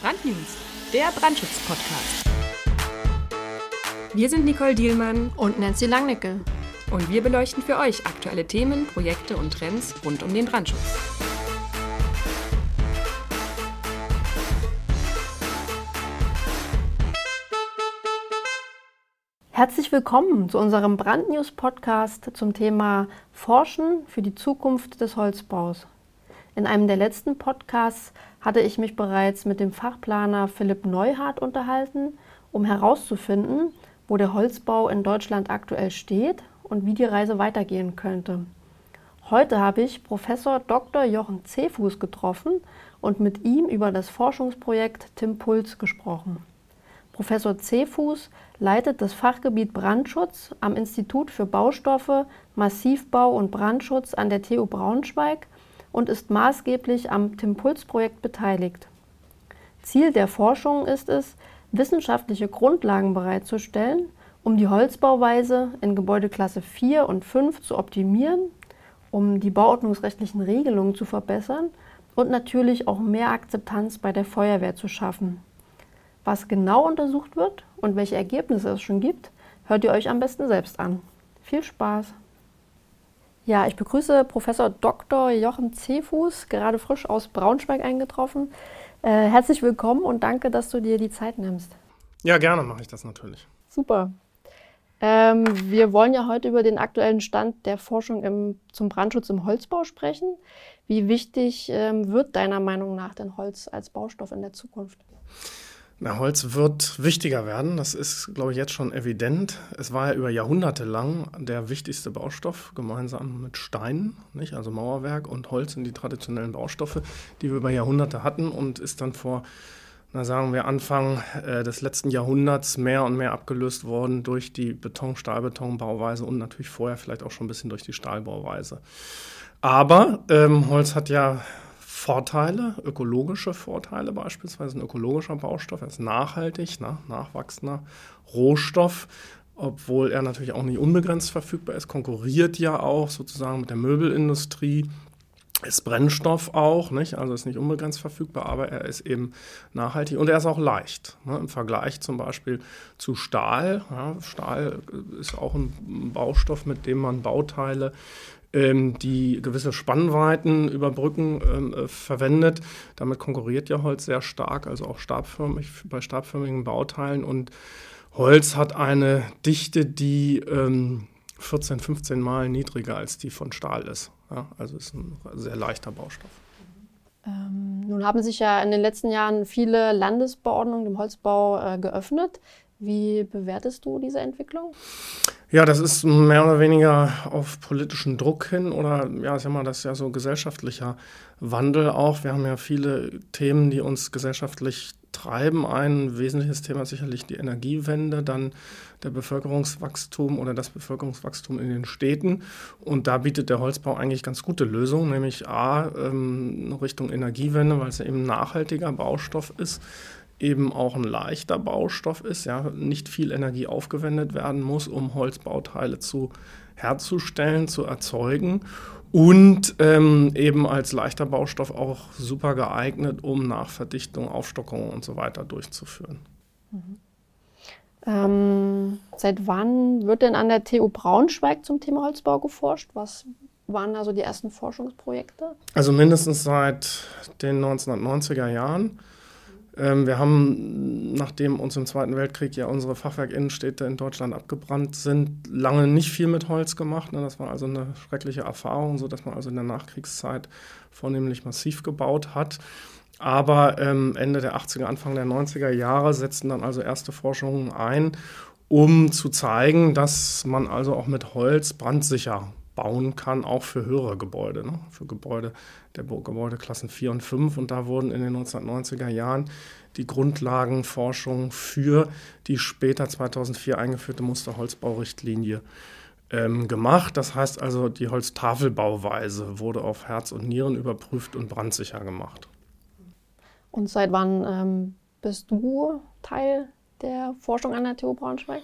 Brandnews, der Brandschutz-Podcast. Wir sind Nicole Dielmann und Nancy Langnickel. Und wir beleuchten für euch aktuelle Themen, Projekte und Trends rund um den Brandschutz. Herzlich willkommen zu unserem Brandnews-Podcast zum Thema Forschen für die Zukunft des Holzbaus. In einem der letzten Podcasts hatte ich mich bereits mit dem Fachplaner Philipp Neuhardt unterhalten, um herauszufinden, wo der Holzbau in Deutschland aktuell steht und wie die Reise weitergehen könnte. Heute habe ich Professor Dr. Jochen Cefuß getroffen und mit ihm über das Forschungsprojekt Timpuls gesprochen. Professor Cefuß leitet das Fachgebiet Brandschutz am Institut für Baustoffe, Massivbau und Brandschutz an der TU Braunschweig und ist maßgeblich am Timpuls-Projekt beteiligt. Ziel der Forschung ist es, wissenschaftliche Grundlagen bereitzustellen, um die Holzbauweise in Gebäudeklasse 4 und 5 zu optimieren, um die bauordnungsrechtlichen Regelungen zu verbessern und natürlich auch mehr Akzeptanz bei der Feuerwehr zu schaffen. Was genau untersucht wird und welche Ergebnisse es schon gibt, hört ihr euch am besten selbst an. Viel Spaß! Ja, ich begrüße Professor Dr. Jochen Cefuß, gerade frisch aus Braunschweig eingetroffen. Äh, herzlich willkommen und danke, dass du dir die Zeit nimmst. Ja, gerne mache ich das natürlich. Super. Ähm, wir wollen ja heute über den aktuellen Stand der Forschung im, zum Brandschutz im Holzbau sprechen. Wie wichtig ähm, wird deiner Meinung nach denn Holz als Baustoff in der Zukunft? Na, Holz wird wichtiger werden. Das ist, glaube ich, jetzt schon evident. Es war ja über Jahrhunderte lang der wichtigste Baustoff, gemeinsam mit Steinen, nicht? also Mauerwerk und Holz sind die traditionellen Baustoffe, die wir über Jahrhunderte hatten und ist dann vor, na sagen wir, Anfang äh, des letzten Jahrhunderts mehr und mehr abgelöst worden durch die Beton-Stahlbeton-Bauweise und natürlich vorher vielleicht auch schon ein bisschen durch die Stahlbauweise. Aber ähm, Holz hat ja Vorteile, ökologische Vorteile beispielsweise. Ein ökologischer Baustoff, er ist nachhaltig, ne, nachwachsender Rohstoff, obwohl er natürlich auch nicht unbegrenzt verfügbar ist, konkurriert ja auch sozusagen mit der Möbelindustrie. Ist Brennstoff auch, nicht? also ist nicht unbegrenzt verfügbar, aber er ist eben nachhaltig und er ist auch leicht. Ne? Im Vergleich zum Beispiel zu Stahl. Ja, Stahl ist auch ein Baustoff, mit dem man Bauteile ähm, die gewisse Spannweiten überbrücken, ähm, äh, verwendet. Damit konkurriert ja Holz sehr stark, also auch stabförmig, bei stabförmigen Bauteilen. Und Holz hat eine Dichte, die ähm, 14, 15 Mal niedriger als die von Stahl ist. Ja, also ist ein sehr leichter Baustoff. Ähm, nun haben sich ja in den letzten Jahren viele Landesbeordnungen im Holzbau äh, geöffnet. Wie bewertest du diese Entwicklung? Ja, das ist mehr oder weniger auf politischen Druck hin oder ja, sag mal, das ist ja so gesellschaftlicher Wandel auch. Wir haben ja viele Themen, die uns gesellschaftlich treiben. Ein wesentliches Thema ist sicherlich die Energiewende, dann der Bevölkerungswachstum oder das Bevölkerungswachstum in den Städten. Und da bietet der Holzbau eigentlich ganz gute Lösungen, nämlich A, ähm, Richtung Energiewende, weil es ja eben nachhaltiger Baustoff ist eben auch ein leichter Baustoff ist, ja, nicht viel Energie aufgewendet werden muss, um Holzbauteile zu herzustellen, zu erzeugen und ähm, eben als leichter Baustoff auch super geeignet, um Nachverdichtung, Aufstockung und so weiter durchzuführen. Mhm. Ähm, seit wann wird denn an der TU Braunschweig zum Thema Holzbau geforscht? Was waren da so die ersten Forschungsprojekte? Also mindestens seit den 1990er Jahren. Ähm, wir haben, nachdem uns im Zweiten Weltkrieg ja unsere Fachwerkinnenstädte in Deutschland abgebrannt sind, lange nicht viel mit Holz gemacht. Ne? Das war also eine schreckliche Erfahrung, sodass man also in der Nachkriegszeit vornehmlich massiv gebaut hat. Aber ähm, Ende der 80er, Anfang der 90er Jahre setzten dann also erste Forschungen ein, um zu zeigen, dass man also auch mit Holz brandsicher bauen kann, auch für höhere Gebäude, ne? für Gebäude der Gebäudeklassen 4 und 5. Und da wurden in den 1990er Jahren die Grundlagenforschung für die später 2004 eingeführte Musterholzbaurichtlinie ähm, gemacht. Das heißt also, die Holztafelbauweise wurde auf Herz und Nieren überprüft und brandsicher gemacht. Und seit wann ähm, bist du Teil der Forschung an der TU Braunschweig?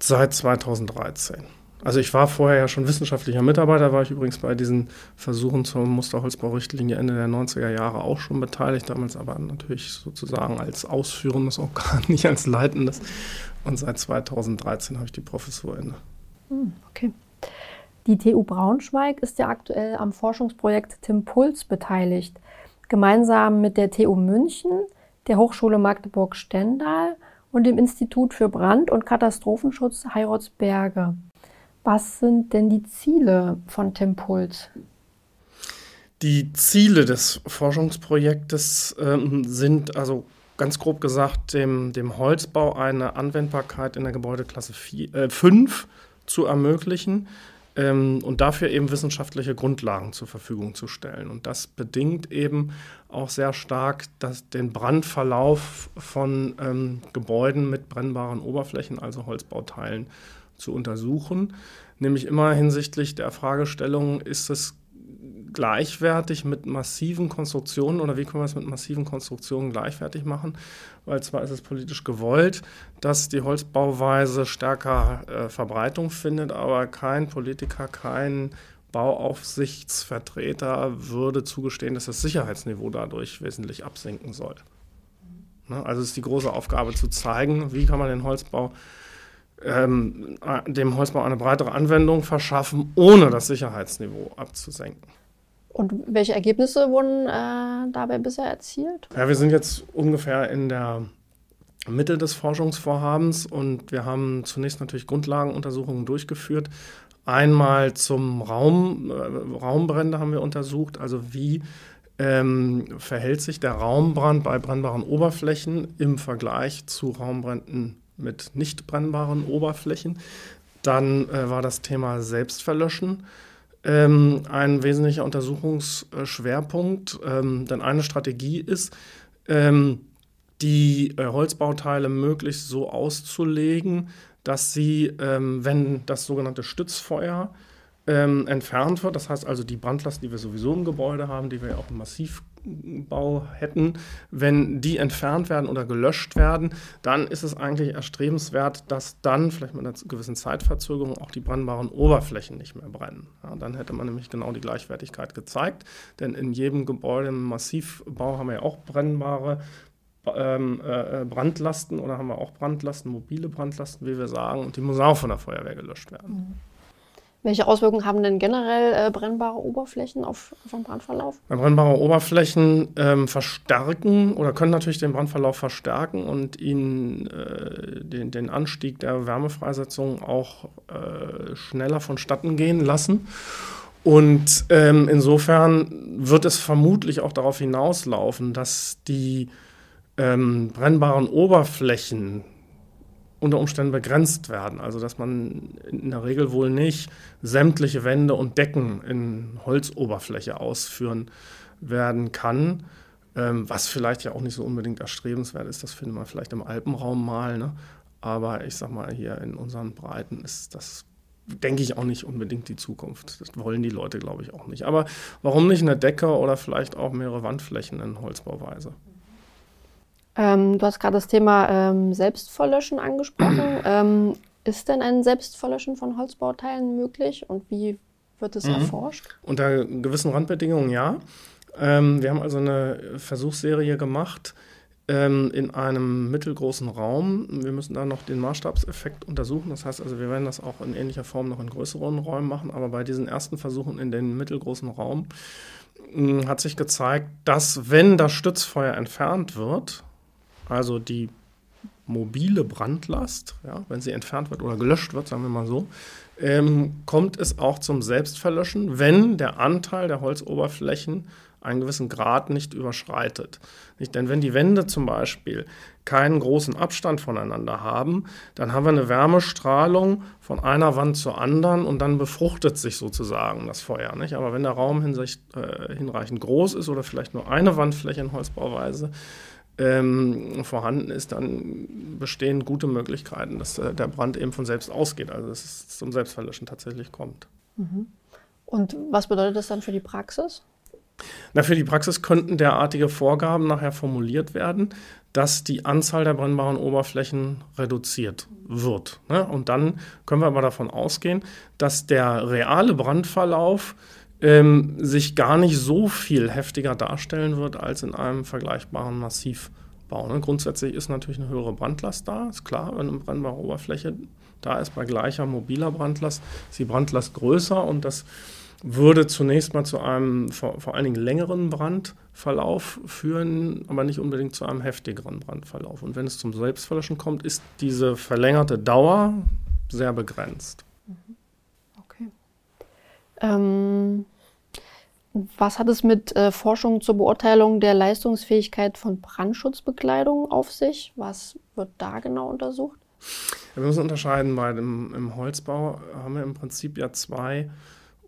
Seit 2013. Also ich war vorher ja schon wissenschaftlicher Mitarbeiter, war ich übrigens bei diesen Versuchen zur Musterholzbaurichtlinie Ende der 90er Jahre auch schon beteiligt, damals aber natürlich sozusagen als ausführendes Organ, nicht als leitendes. Und seit 2013 habe ich die Professur inne. Hm, okay. Die TU Braunschweig ist ja aktuell am Forschungsprojekt Timpuls beteiligt, gemeinsam mit der TU München, der Hochschule Magdeburg-Stendal und dem Institut für Brand- und Katastrophenschutz Heiratsberge. Was sind denn die Ziele von Timpuls? Die Ziele des Forschungsprojektes ähm, sind also ganz grob gesagt dem, dem Holzbau eine Anwendbarkeit in der Gebäudeklasse 4, äh, 5 zu ermöglichen ähm, und dafür eben wissenschaftliche Grundlagen zur Verfügung zu stellen. Und das bedingt eben auch sehr stark dass den Brandverlauf von ähm, Gebäuden mit brennbaren Oberflächen, also Holzbauteilen, zu untersuchen. Nämlich immer hinsichtlich der Fragestellung, ist es gleichwertig mit massiven Konstruktionen oder wie können wir es mit massiven Konstruktionen gleichwertig machen? Weil zwar ist es politisch gewollt, dass die Holzbauweise stärker äh, Verbreitung findet, aber kein Politiker, kein Bauaufsichtsvertreter würde zugestehen, dass das Sicherheitsniveau dadurch wesentlich absinken soll. Ne? Also ist die große Aufgabe zu zeigen, wie kann man den Holzbau ähm, dem Holzbau eine breitere Anwendung verschaffen, ohne das Sicherheitsniveau abzusenken. Und welche Ergebnisse wurden äh, dabei bisher erzielt? Ja, wir sind jetzt ungefähr in der Mitte des Forschungsvorhabens und wir haben zunächst natürlich Grundlagenuntersuchungen durchgeführt. Einmal zum Raum, äh, Raumbrände haben wir untersucht, also wie ähm, verhält sich der Raumbrand bei brennbaren Oberflächen im Vergleich zu Raumbränden mit nicht brennbaren Oberflächen. Dann äh, war das Thema Selbstverlöschen ähm, ein wesentlicher Untersuchungsschwerpunkt. Ähm, denn eine Strategie ist, ähm, die äh, Holzbauteile möglichst so auszulegen, dass sie, ähm, wenn das sogenannte Stützfeuer ähm, entfernt wird, das heißt also die Brandlast, die wir sowieso im Gebäude haben, die wir ja auch im Massiv Bau hätten, wenn die entfernt werden oder gelöscht werden, dann ist es eigentlich erstrebenswert, dass dann vielleicht mit einer gewissen Zeitverzögerung auch die brennbaren Oberflächen nicht mehr brennen. Ja, dann hätte man nämlich genau die Gleichwertigkeit gezeigt, denn in jedem Gebäude im Massivbau haben wir ja auch brennbare ähm, äh, Brandlasten oder haben wir auch Brandlasten, mobile Brandlasten, wie wir sagen, und die müssen auch von der Feuerwehr gelöscht werden. Mhm. Welche Auswirkungen haben denn generell äh, brennbare Oberflächen auf, auf den Brandverlauf? Brennbare Oberflächen ähm, verstärken oder können natürlich den Brandverlauf verstärken und ihn äh, den, den, Anstieg der Wärmefreisetzung auch äh, schneller vonstatten gehen lassen. Und ähm, insofern wird es vermutlich auch darauf hinauslaufen, dass die ähm, brennbaren Oberflächen unter Umständen begrenzt werden. Also dass man in der Regel wohl nicht sämtliche Wände und Decken in Holzoberfläche ausführen werden kann. Ähm, was vielleicht ja auch nicht so unbedingt erstrebenswert ist, das findet man vielleicht im Alpenraum mal. Ne? Aber ich sag mal, hier in unseren Breiten ist das, denke ich, auch nicht unbedingt die Zukunft. Das wollen die Leute, glaube ich, auch nicht. Aber warum nicht eine Decke oder vielleicht auch mehrere Wandflächen in Holzbauweise? Ähm, du hast gerade das Thema ähm, Selbstverlöschen angesprochen. ähm, ist denn ein Selbstverlöschen von Holzbauteilen möglich und wie wird es mhm. erforscht? Unter gewissen Randbedingungen ja. Ähm, wir haben also eine Versuchsserie gemacht ähm, in einem mittelgroßen Raum. Wir müssen da noch den Maßstabseffekt untersuchen. Das heißt also, wir werden das auch in ähnlicher Form noch in größeren Räumen machen. Aber bei diesen ersten Versuchen in den mittelgroßen Raum mh, hat sich gezeigt, dass wenn das Stützfeuer entfernt wird, also die mobile Brandlast, ja, wenn sie entfernt wird oder gelöscht wird, sagen wir mal so, ähm, kommt es auch zum Selbstverlöschen, wenn der Anteil der Holzoberflächen einen gewissen Grad nicht überschreitet. Nicht? Denn wenn die Wände zum Beispiel keinen großen Abstand voneinander haben, dann haben wir eine Wärmestrahlung von einer Wand zur anderen und dann befruchtet sich sozusagen das Feuer. Nicht? Aber wenn der Raum hinsicht, äh, hinreichend groß ist oder vielleicht nur eine Wandfläche in Holzbauweise, ähm, vorhanden ist, dann bestehen gute Möglichkeiten, dass äh, der Brand eben von selbst ausgeht, also dass es zum Selbstverlöschen tatsächlich kommt. Mhm. Und was bedeutet das dann für die Praxis? Na, für die Praxis könnten derartige Vorgaben nachher formuliert werden, dass die Anzahl der brennbaren Oberflächen reduziert wird. Ne? Und dann können wir aber davon ausgehen, dass der reale Brandverlauf ähm, sich gar nicht so viel heftiger darstellen wird als in einem vergleichbaren Massivbau. Ne? Grundsätzlich ist natürlich eine höhere Brandlast da, ist klar, wenn eine brennbare Oberfläche da ist, bei gleicher mobiler Brandlast ist die Brandlast größer und das würde zunächst mal zu einem vor, vor, allen Dingen längeren Brandverlauf führen, aber nicht unbedingt zu einem heftigeren Brandverlauf. Und wenn es zum Selbstverlöschen kommt, ist diese verlängerte Dauer sehr begrenzt. Ähm, was hat es mit äh, Forschung zur Beurteilung der Leistungsfähigkeit von Brandschutzbekleidung auf sich? Was wird da genau untersucht? Wir müssen unterscheiden, bei dem im Holzbau haben wir im Prinzip ja zwei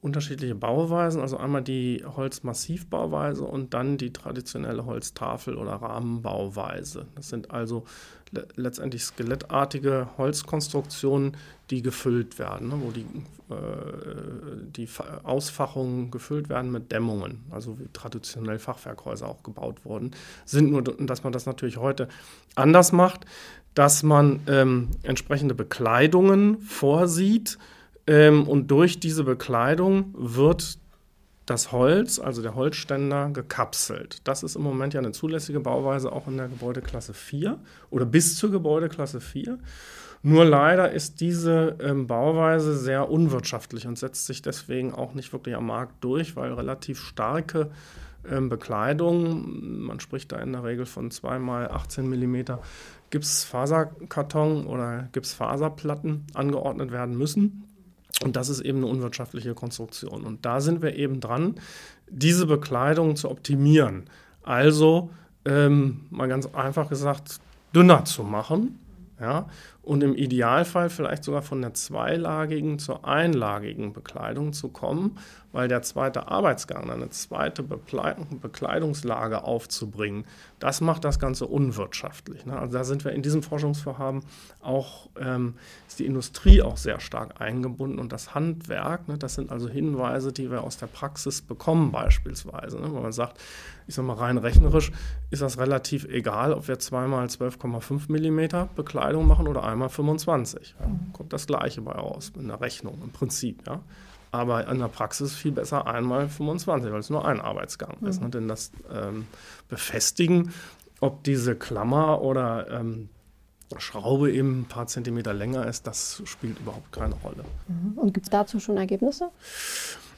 unterschiedliche Bauweisen, also einmal die Holzmassivbauweise und dann die traditionelle Holztafel- oder Rahmenbauweise. Das sind also le letztendlich skelettartige Holzkonstruktionen, die gefüllt werden, ne, wo die, äh, die Ausfachungen gefüllt werden mit Dämmungen, also wie traditionell Fachwerkhäuser auch gebaut wurden, sind nur, dass man das natürlich heute anders macht, dass man ähm, entsprechende Bekleidungen vorsieht, ähm, und durch diese Bekleidung wird das Holz, also der Holzständer, gekapselt. Das ist im Moment ja eine zulässige Bauweise auch in der Gebäudeklasse 4 oder bis zur Gebäudeklasse 4. Nur leider ist diese ähm, Bauweise sehr unwirtschaftlich und setzt sich deswegen auch nicht wirklich am Markt durch, weil relativ starke ähm, Bekleidung, man spricht da in der Regel von 2 mal 18 mm Gipsfaserkarton oder Gipsfaserplatten angeordnet werden müssen. Und das ist eben eine unwirtschaftliche Konstruktion. Und da sind wir eben dran, diese Bekleidung zu optimieren. Also ähm, mal ganz einfach gesagt, dünner zu machen. Ja, und im Idealfall vielleicht sogar von der zweilagigen zur einlagigen Bekleidung zu kommen, weil der zweite Arbeitsgang, eine zweite Bekleidungslage aufzubringen, das macht das Ganze unwirtschaftlich. Ne? Also da sind wir in diesem Forschungsvorhaben auch, ähm, ist die Industrie auch sehr stark eingebunden und das Handwerk, ne? das sind also Hinweise, die wir aus der Praxis bekommen beispielsweise, ne? man sagt, ich sage mal rein rechnerisch ist das relativ egal, ob wir zweimal 12,5 mm Bekleidung machen oder einmal 25. Ja? Kommt das Gleiche bei raus in der Rechnung im Prinzip. Ja? Aber in der Praxis viel besser einmal 25, weil es nur ein Arbeitsgang mhm. ist. Ne? Denn das ähm, Befestigen, ob diese Klammer oder ähm, Schraube eben ein paar Zentimeter länger ist, das spielt überhaupt keine Rolle. Mhm. Und gibt es dazu schon Ergebnisse?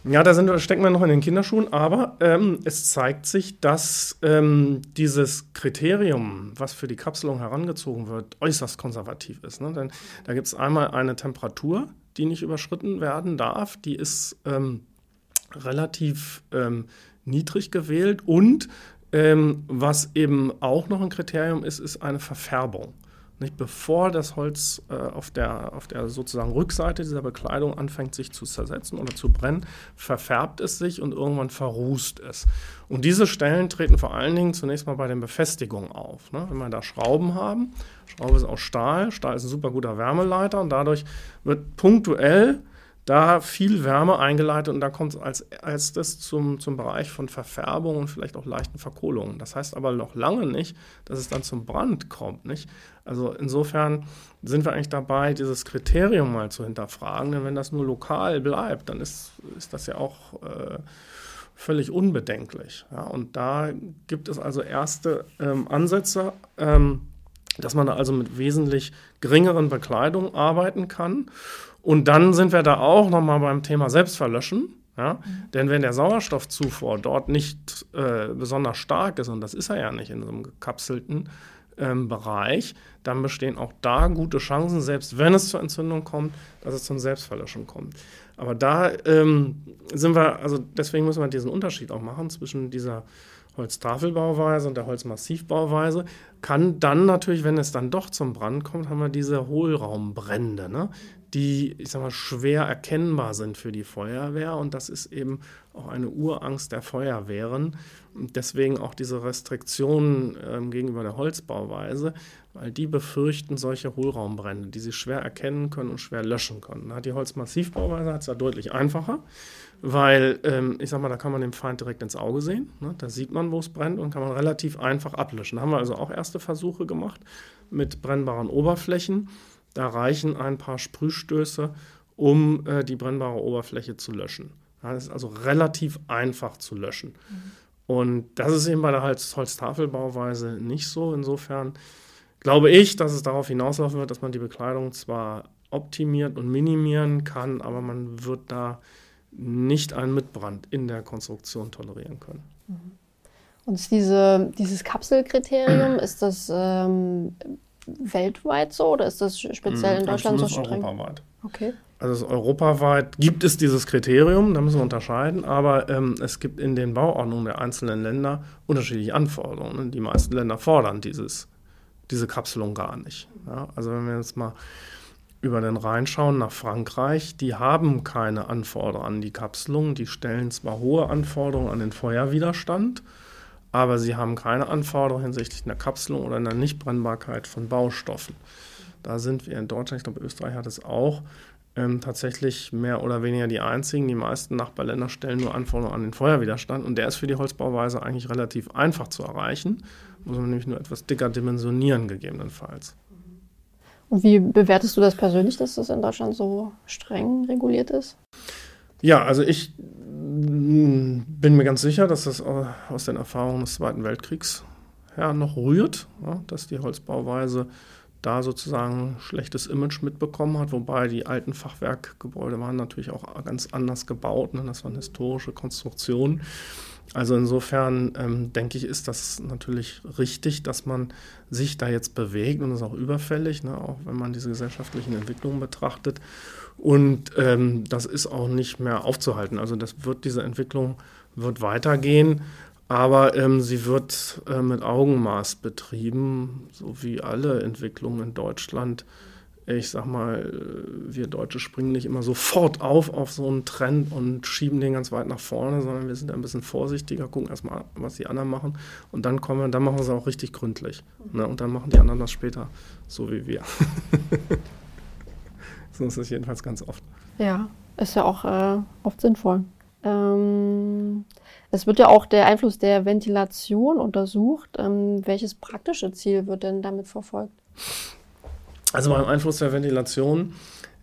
Ja, da sind, stecken wir noch in den Kinderschuhen, aber ähm, es zeigt sich, dass ähm, dieses Kriterium, was für die Kapselung herangezogen wird, äußerst konservativ ist. Ne? Denn da gibt es einmal eine Temperatur, die nicht überschritten werden darf, die ist ähm, relativ ähm, niedrig gewählt und ähm, was eben auch noch ein Kriterium ist, ist eine Verfärbung. Nicht bevor das Holz äh, auf, der, auf der sozusagen Rückseite dieser Bekleidung anfängt sich zu zersetzen oder zu brennen, verfärbt es sich und irgendwann verrußt es. Und diese Stellen treten vor allen Dingen zunächst mal bei den Befestigungen auf. Ne? Wenn wir da Schrauben haben, Schraube ist aus Stahl, Stahl ist ein super guter Wärmeleiter und dadurch wird punktuell da viel Wärme eingeleitet und da kommt es als erstes zum, zum Bereich von Verfärbung und vielleicht auch leichten Verkohlungen. Das heißt aber noch lange nicht, dass es dann zum Brand kommt. Nicht? Also insofern sind wir eigentlich dabei, dieses Kriterium mal zu hinterfragen, denn wenn das nur lokal bleibt, dann ist, ist das ja auch äh, völlig unbedenklich. Ja? Und da gibt es also erste ähm, Ansätze. Ähm, dass man also mit wesentlich geringeren Bekleidungen arbeiten kann und dann sind wir da auch nochmal beim Thema Selbstverlöschen. Ja? Mhm. Denn wenn der Sauerstoffzufuhr dort nicht äh, besonders stark ist, und das ist er ja nicht in so einem gekapselten ähm, Bereich, dann bestehen auch da gute Chancen, selbst wenn es zur Entzündung kommt, dass es zum Selbstverlöschen kommt. Aber da ähm, sind wir, also deswegen müssen wir diesen Unterschied auch machen zwischen dieser Holztafelbauweise und der Holzmassivbauweise, kann dann natürlich, wenn es dann doch zum Brand kommt, haben wir diese Hohlraumbrände, ne? Die, ich sag mal, schwer erkennbar sind für die Feuerwehr. Und das ist eben auch eine Urangst der Feuerwehren. Und deswegen auch diese Restriktionen ähm, gegenüber der Holzbauweise, weil die befürchten solche Hohlraumbrände, die sie schwer erkennen können und schwer löschen können. Die Holzmassivbauweise hat es ja deutlich einfacher, weil, ähm, ich sag mal, da kann man den Feind direkt ins Auge sehen. Ne? Da sieht man, wo es brennt und kann man relativ einfach ablöschen. Da haben wir also auch erste Versuche gemacht mit brennbaren Oberflächen. Da reichen ein paar Sprühstöße, um äh, die brennbare Oberfläche zu löschen. Das ist also relativ einfach zu löschen. Mhm. Und das ist eben bei der Holz Holztafelbauweise nicht so. Insofern glaube ich, dass es darauf hinauslaufen wird, dass man die Bekleidung zwar optimiert und minimieren kann, aber man wird da nicht einen Mitbrand in der Konstruktion tolerieren können. Mhm. Und diese, dieses Kapselkriterium, ist das ähm, weltweit so oder ist das speziell in hm, Deutschland so streng? Europaweit. Okay. Also europaweit gibt es dieses Kriterium, da müssen wir unterscheiden, aber ähm, es gibt in den Bauordnungen der einzelnen Länder unterschiedliche Anforderungen. Die meisten Länder fordern dieses, diese Kapselung gar nicht. Ja, also wenn wir jetzt mal über den Rhein schauen nach Frankreich, die haben keine Anforderungen an die Kapselung, die stellen zwar hohe Anforderungen an den Feuerwiderstand, aber sie haben keine Anforderungen hinsichtlich einer Kapselung oder einer Nichtbrennbarkeit von Baustoffen. Da sind wir in Deutschland, ich glaube, Österreich hat es auch, ähm, tatsächlich mehr oder weniger die einzigen. Die meisten Nachbarländer stellen nur Anforderungen an den Feuerwiderstand und der ist für die Holzbauweise eigentlich relativ einfach zu erreichen. Muss man nämlich nur etwas dicker dimensionieren, gegebenenfalls. Und wie bewertest du das persönlich, dass das in Deutschland so streng reguliert ist? Ja, also ich mm, bin mir ganz sicher, dass das aus den Erfahrungen des Zweiten Weltkriegs her noch rührt, ja, dass die Holzbauweise da sozusagen schlechtes Image mitbekommen hat, wobei die alten Fachwerkgebäude waren natürlich auch ganz anders gebaut, ne? das waren historische Konstruktionen. Also insofern ähm, denke ich, ist das natürlich richtig, dass man sich da jetzt bewegt und das ist auch überfällig, ne? auch wenn man diese gesellschaftlichen Entwicklungen betrachtet. Und ähm, das ist auch nicht mehr aufzuhalten. Also das wird diese Entwicklung wird weitergehen. Aber ähm, sie wird äh, mit Augenmaß betrieben, so wie alle Entwicklungen in Deutschland. Ich sag mal, äh, wir Deutsche springen nicht immer sofort auf auf so einen Trend und schieben den ganz weit nach vorne, sondern wir sind ein bisschen vorsichtiger, gucken erstmal, was die anderen machen und dann kommen wir, dann machen wir es auch richtig gründlich. Ne? Und dann machen die anderen das später so wie wir. so ist es jedenfalls ganz oft. Ja, ist ja auch äh, oft sinnvoll. Ähm, es wird ja auch der Einfluss der Ventilation untersucht. Ähm, welches praktische Ziel wird denn damit verfolgt? Also beim Einfluss der Ventilation,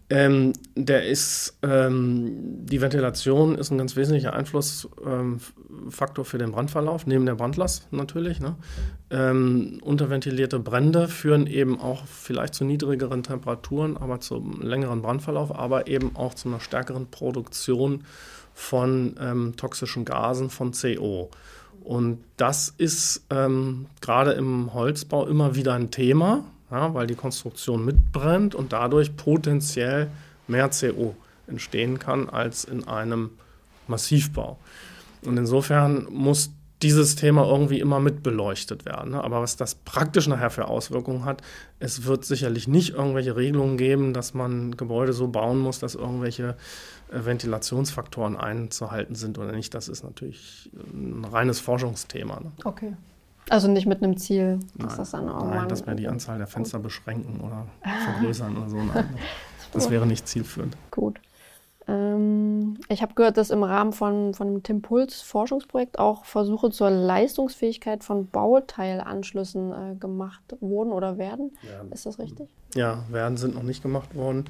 ähm, der ist, ähm, die Ventilation ist ein ganz wesentlicher Einflussfaktor ähm, für den Brandverlauf, neben der Brandlast natürlich. Ne? Ähm, unterventilierte Brände führen eben auch vielleicht zu niedrigeren Temperaturen, aber zum längeren Brandverlauf, aber eben auch zu einer stärkeren Produktion von ähm, toxischen Gasen, von CO. Und das ist ähm, gerade im Holzbau immer wieder ein Thema, ja, weil die Konstruktion mitbrennt und dadurch potenziell mehr CO entstehen kann als in einem Massivbau. Und insofern muss dieses Thema irgendwie immer mit beleuchtet werden. Ne? Aber was das praktisch nachher für Auswirkungen hat, es wird sicherlich nicht irgendwelche Regelungen geben, dass man Gebäude so bauen muss, dass irgendwelche äh, Ventilationsfaktoren einzuhalten sind oder nicht. Das ist natürlich ein reines Forschungsthema. Ne? Okay. Also nicht mit einem Ziel, dass nein, das dann auch Nein, dass wir die Anzahl der Fenster beschränken oder vergrößern oder so. Nein, das wäre nicht zielführend. Gut. Ähm, ich habe gehört, dass im Rahmen von, von dem Tim Puls Forschungsprojekt auch Versuche zur Leistungsfähigkeit von Bauteilanschlüssen äh, gemacht wurden oder werden. Ja. Ist das richtig? Ja, werden sind noch nicht gemacht worden.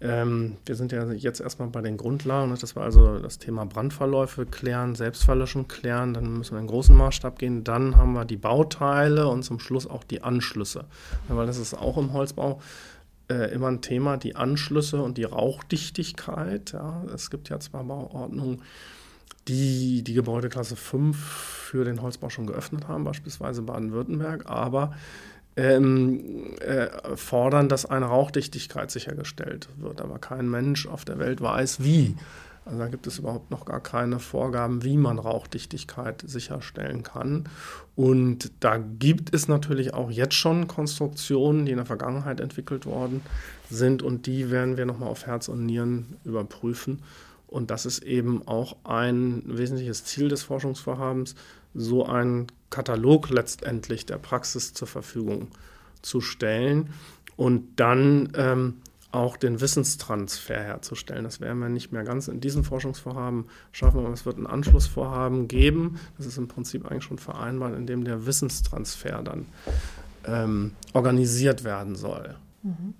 Ähm, wir sind ja jetzt erstmal bei den Grundlagen. Ne? Das war also das Thema Brandverläufe klären, Selbstverlöschen klären. Dann müssen wir in großen Maßstab gehen. Dann haben wir die Bauteile und zum Schluss auch die Anschlüsse. Ja, weil das ist auch im Holzbau äh, immer ein Thema, die Anschlüsse und die Rauchdichtigkeit. Ja. Es gibt ja zwar Bauordnungen, die die Gebäudeklasse 5 für den Holzbau schon geöffnet haben, beispielsweise Baden-Württemberg, aber ähm, äh, fordern, dass eine Rauchdichtigkeit sichergestellt wird. Aber kein Mensch auf der Welt weiß, wie. Also da gibt es überhaupt noch gar keine Vorgaben, wie man Rauchdichtigkeit sicherstellen kann. Und da gibt es natürlich auch jetzt schon Konstruktionen, die in der Vergangenheit entwickelt worden sind und die werden wir nochmal auf Herz und Nieren überprüfen. Und das ist eben auch ein wesentliches Ziel des Forschungsvorhabens, so einen Katalog letztendlich der Praxis zur Verfügung zu stellen und dann ähm, auch den Wissenstransfer herzustellen. Das werden wir nicht mehr ganz in diesem Forschungsvorhaben schaffen, aber es wird ein Anschlussvorhaben geben. Das ist im Prinzip eigentlich schon vereinbart, in dem der Wissenstransfer dann ähm, organisiert werden soll. Mhm.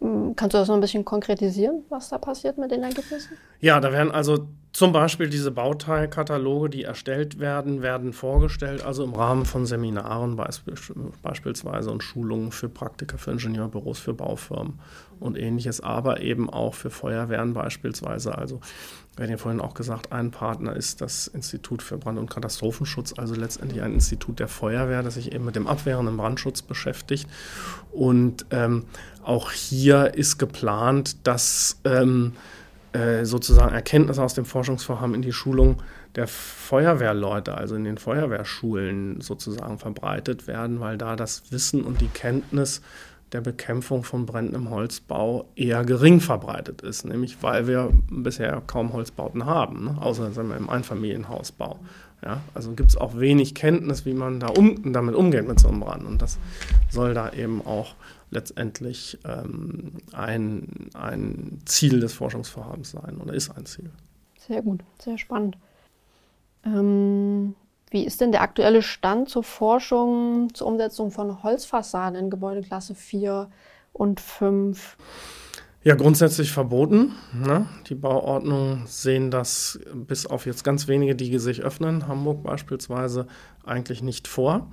Hm, kannst du das noch ein bisschen konkretisieren, was da passiert mit den Ergebnissen? Ja, da werden also zum Beispiel diese Bauteilkataloge, die erstellt werden, werden vorgestellt, also im Rahmen von Seminaren beispielsweise und Schulungen für Praktiker, für Ingenieurbüros, für Baufirmen und ähnliches, aber eben auch für Feuerwehren beispielsweise. Also, wir hatten ja vorhin auch gesagt, ein Partner ist das Institut für Brand- und Katastrophenschutz, also letztendlich ein Institut der Feuerwehr, das sich eben mit dem abwehrenden Brandschutz beschäftigt. Und ähm, auch hier ist geplant, dass ähm, äh, sozusagen Erkenntnisse aus dem Forschungsvorhaben in die Schulung der Feuerwehrleute, also in den Feuerwehrschulen sozusagen verbreitet werden, weil da das Wissen und die Kenntnis der Bekämpfung von Bränden im Holzbau eher gering verbreitet ist, nämlich weil wir bisher kaum Holzbauten haben, ne? außer sagen wir, im Einfamilienhausbau. Ja? Also gibt es auch wenig Kenntnis, wie man da um, damit umgeht mit so einem Brand. Und das soll da eben auch letztendlich ähm, ein, ein Ziel des Forschungsvorhabens sein oder ist ein Ziel. Sehr gut, sehr spannend. Ähm, wie ist denn der aktuelle Stand zur Forschung zur Umsetzung von Holzfassaden in Gebäudeklasse 4 und 5? Ja, grundsätzlich verboten. Ne? Die Bauordnungen sehen das bis auf jetzt ganz wenige, die sich öffnen, Hamburg beispielsweise, eigentlich nicht vor.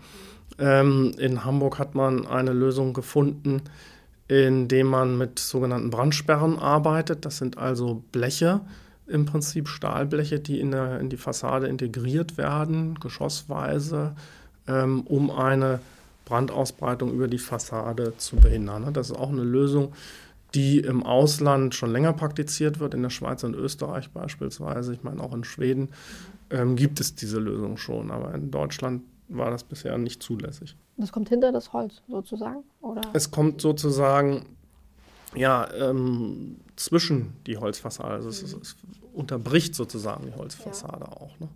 Ähm, in Hamburg hat man eine Lösung gefunden, indem man mit sogenannten Brandsperren arbeitet. Das sind also Bleche, im Prinzip Stahlbleche, die in, der, in die Fassade integriert werden, geschossweise, ähm, um eine Brandausbreitung über die Fassade zu behindern. Das ist auch eine Lösung, die im Ausland schon länger praktiziert wird, in der Schweiz und Österreich beispielsweise. Ich meine, auch in Schweden ähm, gibt es diese Lösung schon, aber in Deutschland war das bisher nicht zulässig. Das kommt hinter das Holz sozusagen? Oder? Es kommt sozusagen ja, ähm, zwischen die Holzfassade. Also es, es, unterbricht sozusagen die Holzfassade ja. auch. Ne?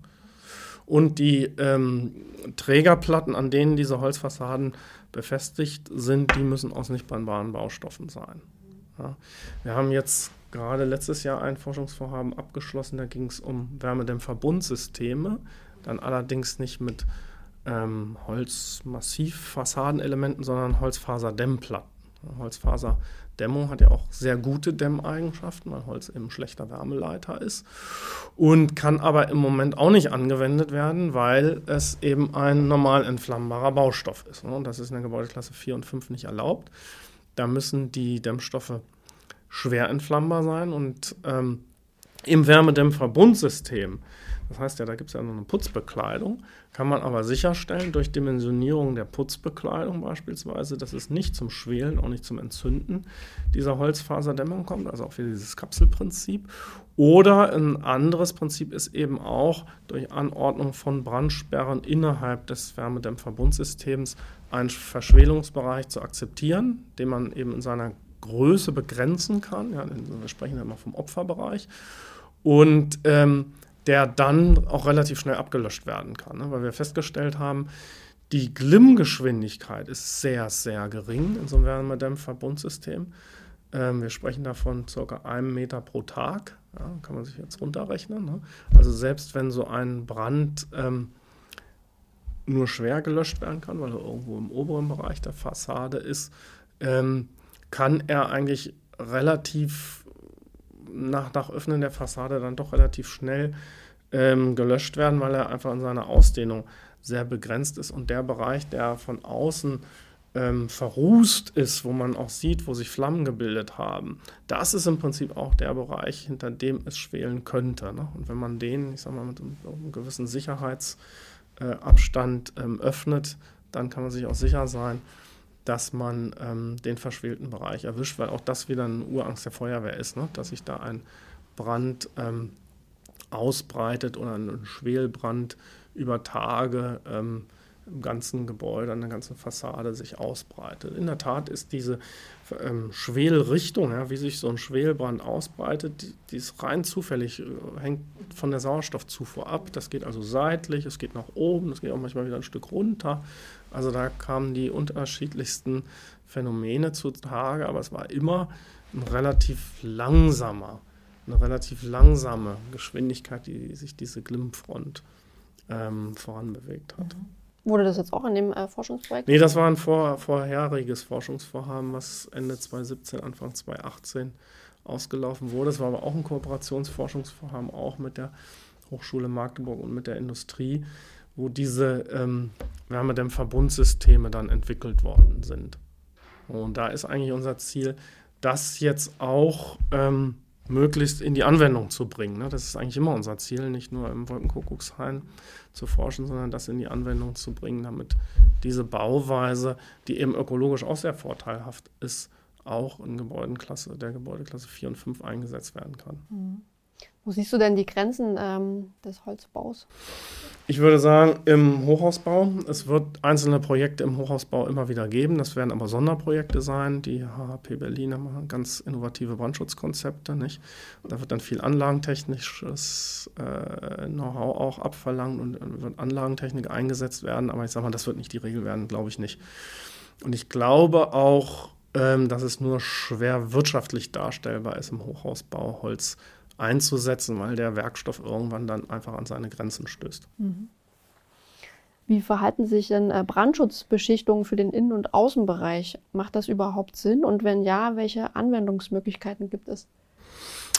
Und die ähm, Trägerplatten, an denen diese Holzfassaden befestigt sind, die müssen aus nicht brennbaren Baustoffen sein. Ja? Wir haben jetzt gerade letztes Jahr ein Forschungsvorhaben abgeschlossen, da ging es um Wärmedämmverbundsysteme, dann allerdings nicht mit ähm, Holzmassivfassadenelementen, sondern Holzfaserdämmplatten. Holzfaserdämmung hat ja auch sehr gute Dämmeigenschaften, weil Holz eben schlechter Wärmeleiter ist und kann aber im Moment auch nicht angewendet werden, weil es eben ein normal entflammbarer Baustoff ist. Und das ist in der Gebäudeklasse 4 und 5 nicht erlaubt. Da müssen die Dämmstoffe schwer entflammbar sein und ähm, im Wärmedämmverbundsystem das heißt ja, da gibt es ja noch eine Putzbekleidung. Kann man aber sicherstellen durch Dimensionierung der Putzbekleidung beispielsweise, dass es nicht zum Schwelen, auch nicht zum Entzünden dieser Holzfaserdämmung kommt, also auch wieder dieses Kapselprinzip. Oder ein anderes Prinzip ist eben auch durch Anordnung von Brandsperren innerhalb des Wärmedämmverbundsystems einen Verschwelungsbereich zu akzeptieren, den man eben in seiner Größe begrenzen kann. Ja, wir sprechen ja immer vom Opferbereich. Und ähm, der dann auch relativ schnell abgelöscht werden kann, ne? weil wir festgestellt haben, die Glimmgeschwindigkeit ist sehr, sehr gering in so einem Wärmedämmverbundsystem. Ähm, wir sprechen davon ca. einem Meter pro Tag, ja, kann man sich jetzt runterrechnen. Ne? Also selbst wenn so ein Brand ähm, nur schwer gelöscht werden kann, weil er irgendwo im oberen Bereich der Fassade ist, ähm, kann er eigentlich relativ nach, nach Öffnen der Fassade dann doch relativ schnell ähm, gelöscht werden, weil er einfach in seiner Ausdehnung sehr begrenzt ist und der Bereich, der von außen ähm, verrußt ist, wo man auch sieht, wo sich Flammen gebildet haben, das ist im Prinzip auch der Bereich, hinter dem es schwelen könnte. Ne? Und wenn man den, ich sag mal, mit einem, einem gewissen Sicherheitsabstand äh, ähm, öffnet, dann kann man sich auch sicher sein, dass man ähm, den verschwelten Bereich erwischt, weil auch das wieder eine Urangst der Feuerwehr ist, ne? dass sich da ein Brand ähm, ausbreitet oder ein Schwelbrand über Tage ähm, im ganzen Gebäude, an der ganzen Fassade sich ausbreitet. In der Tat ist diese ähm, Schwelrichtung, ja, wie sich so ein Schwelbrand ausbreitet, die, die ist rein zufällig, äh, hängt von der Sauerstoffzufuhr ab. Das geht also seitlich, es geht nach oben, es geht auch manchmal wieder ein Stück runter. Also da kamen die unterschiedlichsten Phänomene zutage, aber es war immer ein relativ langsamer, eine relativ langsame Geschwindigkeit, die sich diese Glimmfront ähm, voranbewegt hat. Mhm. Wurde das jetzt auch in dem äh, Forschungsprojekt? Nee, das war ein vor, vorheriges Forschungsvorhaben, was Ende 2017, Anfang 2018 ausgelaufen wurde. Es war aber auch ein Kooperationsforschungsvorhaben, auch mit der Hochschule Magdeburg und mit der Industrie, wo diese ähm, Wärmedämmverbundsysteme dann entwickelt worden sind. Und da ist eigentlich unser Ziel, das jetzt auch ähm, möglichst in die Anwendung zu bringen. Ne? Das ist eigentlich immer unser Ziel, nicht nur im Wolkenkuckuckshain zu forschen, sondern das in die Anwendung zu bringen, damit diese Bauweise, die eben ökologisch auch sehr vorteilhaft ist, auch in Gebäudenklasse, der Gebäudeklasse 4 und 5 eingesetzt werden kann. Mhm. Wo siehst du denn die Grenzen ähm, des Holzbaus? Ich würde sagen, im Hochhausbau. Es wird einzelne Projekte im Hochhausbau immer wieder geben. Das werden aber Sonderprojekte sein. Die HHP Berlin haben ganz innovative Brandschutzkonzepte. Nicht? Da wird dann viel anlagentechnisches äh, Know-how auch abverlangt und wird Anlagentechnik eingesetzt werden. Aber ich sage mal, das wird nicht die Regel werden, glaube ich nicht. Und ich glaube auch, ähm, dass es nur schwer wirtschaftlich darstellbar ist im Hochhausbau, Holz einzusetzen, weil der Werkstoff irgendwann dann einfach an seine Grenzen stößt. Mhm. Wie verhalten sich denn äh, Brandschutzbeschichtungen für den Innen- und Außenbereich? Macht das überhaupt Sinn? Und wenn ja, welche Anwendungsmöglichkeiten gibt es?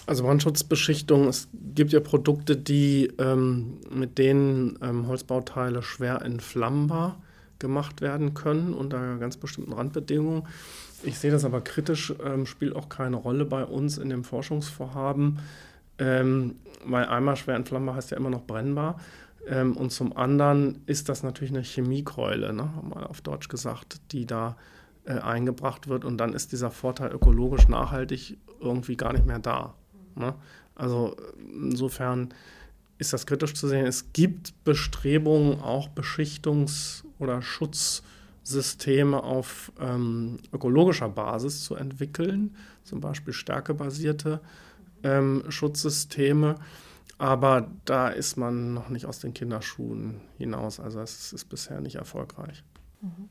Also Brandschutzbeschichtung, es gibt ja Produkte, die ähm, mit denen ähm, Holzbauteile schwer entflammbar gemacht werden können unter ganz bestimmten Randbedingungen. Ich sehe das aber kritisch, ähm, spielt auch keine Rolle bei uns in dem Forschungsvorhaben, ähm, weil einmal schwer entflammbar heißt ja immer noch brennbar. Ähm, und zum anderen ist das natürlich eine Chemiekeule, ne, mal auf Deutsch gesagt, die da äh, eingebracht wird. Und dann ist dieser Vorteil ökologisch nachhaltig irgendwie gar nicht mehr da. Ne? Also insofern ist das kritisch zu sehen. Es gibt Bestrebungen, auch Beschichtungs- oder Schutz- Systeme auf ähm, ökologischer Basis zu entwickeln, zum Beispiel stärkebasierte ähm, Schutzsysteme. Aber da ist man noch nicht aus den Kinderschuhen hinaus. Also es ist bisher nicht erfolgreich. Mhm.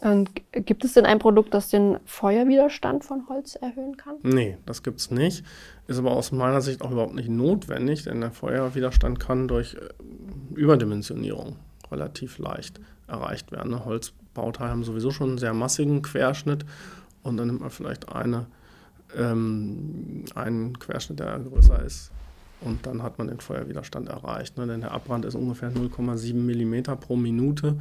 Und gibt es denn ein Produkt, das den Feuerwiderstand von Holz erhöhen kann? Nee, das gibt es nicht. Ist aber aus meiner Sicht auch überhaupt nicht notwendig, denn der Feuerwiderstand kann durch äh, Überdimensionierung relativ leicht erreicht werden. Ne? Holzbauteile haben sowieso schon einen sehr massigen Querschnitt und dann nimmt man vielleicht eine, ähm, einen Querschnitt, der größer ist und dann hat man den Feuerwiderstand erreicht. Ne? Denn der Abbrand ist ungefähr 0,7 mm pro Minute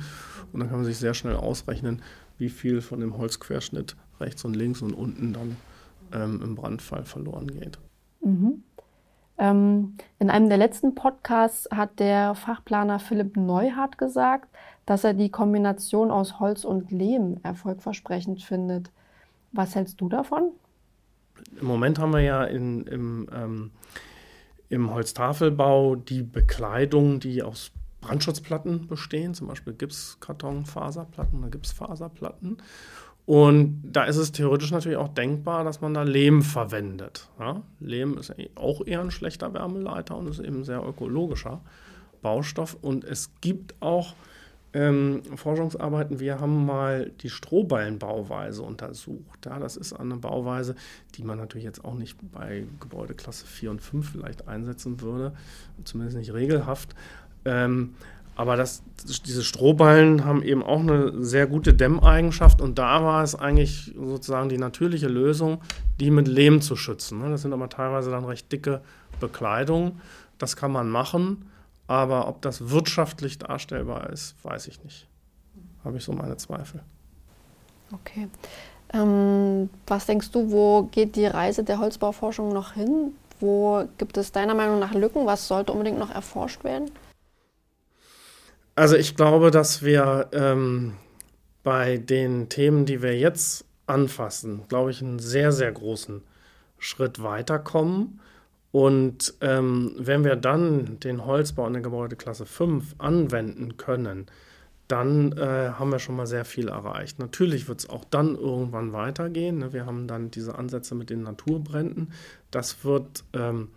und dann kann man sich sehr schnell ausrechnen, wie viel von dem Holzquerschnitt rechts und links und unten dann ähm, im Brandfall verloren geht. Mhm. Ähm, in einem der letzten Podcasts hat der Fachplaner Philipp Neuhardt gesagt, dass er die Kombination aus Holz und Lehm erfolgversprechend findet. Was hältst du davon? Im Moment haben wir ja in, im, ähm, im Holztafelbau die Bekleidung, die aus Brandschutzplatten bestehen, zum Beispiel Gipskartonfaserplatten oder Gipsfaserplatten. Und da ist es theoretisch natürlich auch denkbar, dass man da Lehm verwendet. Ja? Lehm ist auch eher ein schlechter Wärmeleiter und ist eben sehr ökologischer Baustoff. Und es gibt auch ähm, Forschungsarbeiten, wir haben mal die Strohballenbauweise untersucht. Ja, das ist eine Bauweise, die man natürlich jetzt auch nicht bei Gebäudeklasse 4 und 5 vielleicht einsetzen würde, zumindest nicht regelhaft. Ähm, aber das, diese Strohballen haben eben auch eine sehr gute Dämmeigenschaft und da war es eigentlich sozusagen die natürliche Lösung, die mit Lehm zu schützen. Ne? Das sind aber teilweise dann recht dicke Bekleidungen. Das kann man machen, aber ob das wirtschaftlich darstellbar ist, weiß ich nicht. Habe ich so meine Zweifel. Okay. Ähm, was denkst du, wo geht die Reise der Holzbauforschung noch hin? Wo gibt es deiner Meinung nach Lücken? Was sollte unbedingt noch erforscht werden? Also ich glaube, dass wir ähm, bei den Themen, die wir jetzt anfassen, glaube ich, einen sehr, sehr großen Schritt weiterkommen. Und ähm, wenn wir dann den Holzbau in der Gebäudeklasse 5 anwenden können, dann äh, haben wir schon mal sehr viel erreicht. Natürlich wird es auch dann irgendwann weitergehen. Ne? Wir haben dann diese Ansätze mit den Naturbränden. Das wird, ähm,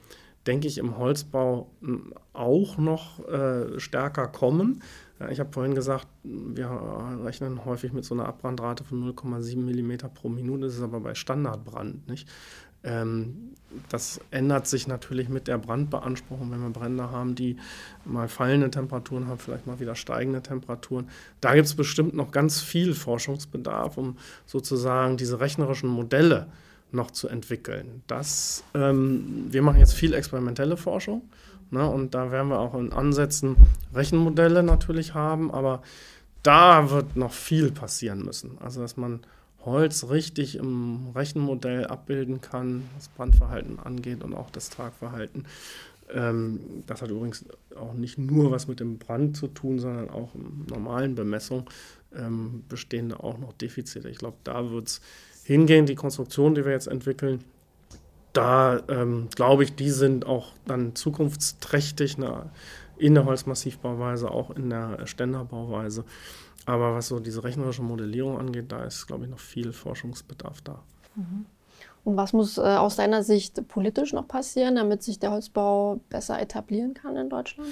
denke ich, im Holzbau hm, auch noch äh, stärker kommen. Ich habe vorhin gesagt, wir rechnen häufig mit so einer Abbrandrate von 0,7 mm pro Minute. Das ist aber bei Standardbrand nicht. Ähm, das ändert sich natürlich mit der Brandbeanspruchung, wenn wir Brände haben, die mal fallende Temperaturen haben, vielleicht mal wieder steigende Temperaturen. Da gibt es bestimmt noch ganz viel Forschungsbedarf, um sozusagen diese rechnerischen Modelle noch zu entwickeln. Das, ähm, wir machen jetzt viel experimentelle Forschung ne, und da werden wir auch in Ansätzen Rechenmodelle natürlich haben, aber da wird noch viel passieren müssen. Also dass man Holz richtig im Rechenmodell abbilden kann, was Brandverhalten angeht und auch das Tragverhalten. Ähm, das hat übrigens auch nicht nur was mit dem Brand zu tun, sondern auch in normalen Bemessungen ähm, bestehen da auch noch Defizite. Ich glaube, da wird es hingehen, die Konstruktionen, die wir jetzt entwickeln, da ähm, glaube ich, die sind auch dann zukunftsträchtig ne, in der Holzmassivbauweise, auch in der Ständerbauweise. Aber was so diese rechnerische Modellierung angeht, da ist, glaube ich, noch viel Forschungsbedarf da. Mhm. Und was muss äh, aus deiner Sicht politisch noch passieren, damit sich der Holzbau besser etablieren kann in Deutschland?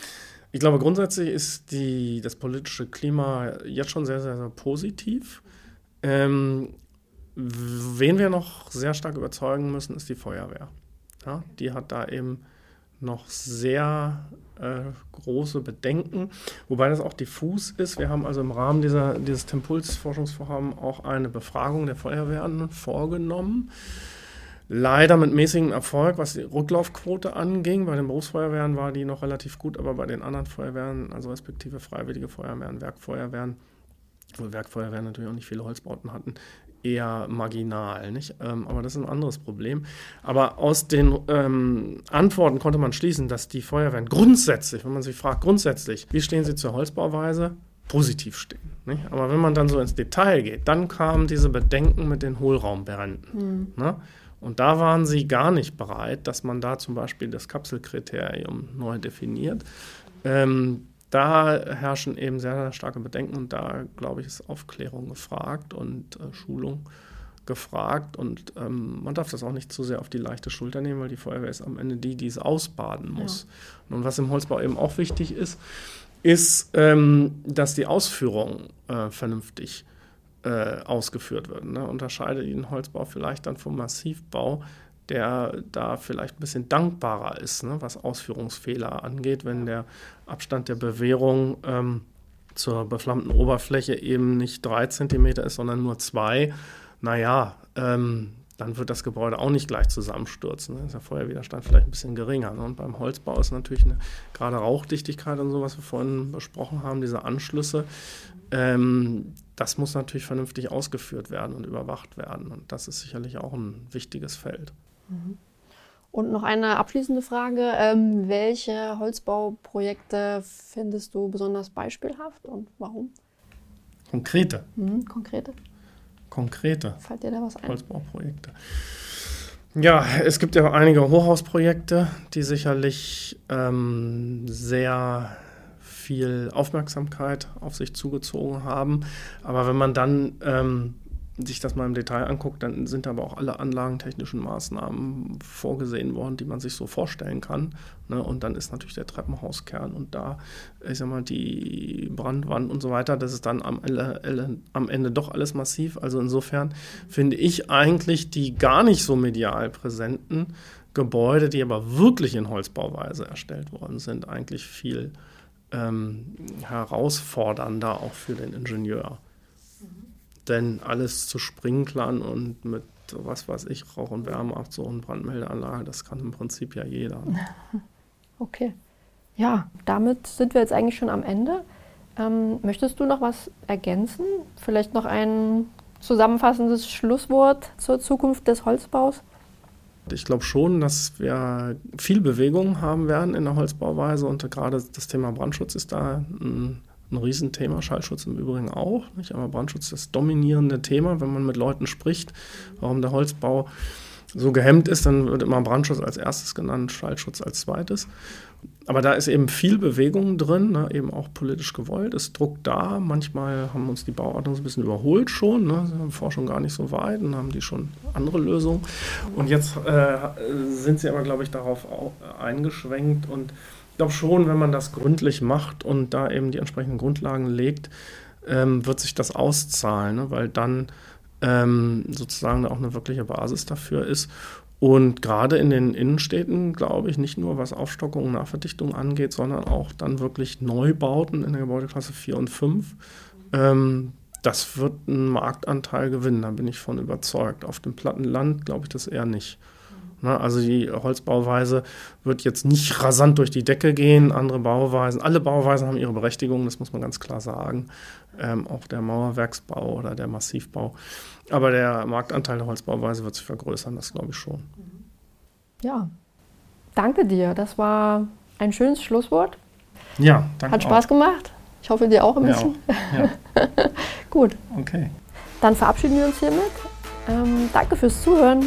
Ich glaube, grundsätzlich ist die, das politische Klima jetzt schon sehr, sehr, sehr positiv. Ähm, wen wir noch sehr stark überzeugen müssen, ist die Feuerwehr. Ja, die hat da eben noch sehr äh, große Bedenken, wobei das auch diffus ist. Wir haben also im Rahmen dieser, dieses Tempulsforschungsvorhabens auch eine Befragung der Feuerwehren vorgenommen. Leider mit mäßigem Erfolg, was die Rücklaufquote anging. Bei den Berufsfeuerwehren war die noch relativ gut, aber bei den anderen Feuerwehren, also respektive Freiwillige Feuerwehren, Werkfeuerwehren, Werkfeuerwehren natürlich auch nicht viele Holzbauten hatten, eher marginal. Nicht? Ähm, aber das ist ein anderes Problem. Aber aus den ähm, Antworten konnte man schließen, dass die Feuerwehren grundsätzlich, wenn man sich fragt, grundsätzlich, wie stehen sie zur Holzbauweise, positiv stehen. Nicht? Aber wenn man dann so ins Detail geht, dann kamen diese Bedenken mit den Hohlraumbränden. Mhm. Ne? Und da waren sie gar nicht bereit, dass man da zum Beispiel das Kapselkriterium neu definiert. Ähm, da herrschen eben sehr, sehr starke Bedenken und da, glaube ich, ist Aufklärung gefragt und äh, Schulung gefragt. Und ähm, man darf das auch nicht zu sehr auf die leichte Schulter nehmen, weil die Feuerwehr ist am Ende die, die es ausbaden muss. Ja. Und was im Holzbau eben auch wichtig ist, ist, ähm, dass die Ausführung äh, vernünftig äh, ausgeführt wird. Ne? Unterscheidet den Holzbau vielleicht dann vom Massivbau, der da vielleicht ein bisschen dankbarer ist, ne, was Ausführungsfehler angeht, wenn der Abstand der Bewährung ähm, zur beflammten Oberfläche eben nicht drei Zentimeter ist, sondern nur zwei. Naja, ähm, dann wird das Gebäude auch nicht gleich zusammenstürzen. Dann ist der Feuerwiderstand vielleicht ein bisschen geringer. Ne? Und beim Holzbau ist natürlich eine, gerade Rauchdichtigkeit und so, was wir vorhin besprochen haben, diese Anschlüsse, ähm, das muss natürlich vernünftig ausgeführt werden und überwacht werden. Und das ist sicherlich auch ein wichtiges Feld. Mhm. Und noch eine abschließende Frage. Ähm, welche Holzbauprojekte findest du besonders beispielhaft und warum? Konkrete. Mhm, konkrete. Konkrete. Fällt dir da was ein? Holzbauprojekte. Ja, es gibt ja einige Hochhausprojekte, die sicherlich ähm, sehr viel Aufmerksamkeit auf sich zugezogen haben. Aber wenn man dann ähm, sich das mal im Detail anguckt, dann sind aber auch alle anlagentechnischen Maßnahmen vorgesehen worden, die man sich so vorstellen kann. Ne? Und dann ist natürlich der Treppenhauskern und da, ich sag mal, die Brandwand und so weiter, das ist dann am, am Ende doch alles massiv. Also insofern finde ich eigentlich die gar nicht so medial präsenten Gebäude, die aber wirklich in Holzbauweise erstellt worden sind, eigentlich viel ähm, herausfordernder auch für den Ingenieur denn alles zu sprinklern und mit was weiß ich, Rauch- und Wärmeabzug und Brandmeldeanlage, das kann im Prinzip ja jeder. Okay. Ja, damit sind wir jetzt eigentlich schon am Ende. Ähm, möchtest du noch was ergänzen? Vielleicht noch ein zusammenfassendes Schlusswort zur Zukunft des Holzbaus? Ich glaube schon, dass wir viel Bewegung haben werden in der Holzbauweise und gerade das Thema Brandschutz ist da ein ein Riesenthema, Schallschutz im Übrigen auch. Nicht? Aber Brandschutz ist das dominierende Thema, wenn man mit Leuten spricht, warum der Holzbau so gehemmt ist, dann wird immer Brandschutz als erstes genannt, Schallschutz als zweites. Aber da ist eben viel Bewegung drin, ne, eben auch politisch gewollt, ist Druck da. Manchmal haben uns die Bauordnung so ein bisschen überholt schon, ne, sind Forschung gar nicht so weit und haben die schon andere Lösungen. Und jetzt äh, sind sie aber, glaube ich, darauf eingeschwenkt und glaube schon, wenn man das gründlich macht und da eben die entsprechenden Grundlagen legt, ähm, wird sich das auszahlen, ne, weil dann ähm, sozusagen auch eine wirkliche Basis dafür ist. Und gerade in den Innenstädten, glaube ich, nicht nur was Aufstockung und Nachverdichtung angeht, sondern auch dann wirklich Neubauten in der Gebäudeklasse 4 und 5. Ähm, das wird einen Marktanteil gewinnen, da bin ich von überzeugt. Auf dem platten Land glaube ich das eher nicht. Ne, also die Holzbauweise wird jetzt nicht rasant durch die Decke gehen. Andere Bauweisen, alle Bauweisen haben ihre Berechtigung, das muss man ganz klar sagen. Ähm, auch der Mauerwerksbau oder der Massivbau. Aber der Marktanteil der Holzbauweise wird sich vergrößern, das glaube ich schon. Ja, danke dir. Das war ein schönes Schlusswort. Ja, danke. Hat Spaß auch. gemacht. Ich hoffe, dir auch ein bisschen. Ja. Gut. Okay. Dann verabschieden wir uns hiermit. Ähm, danke fürs Zuhören.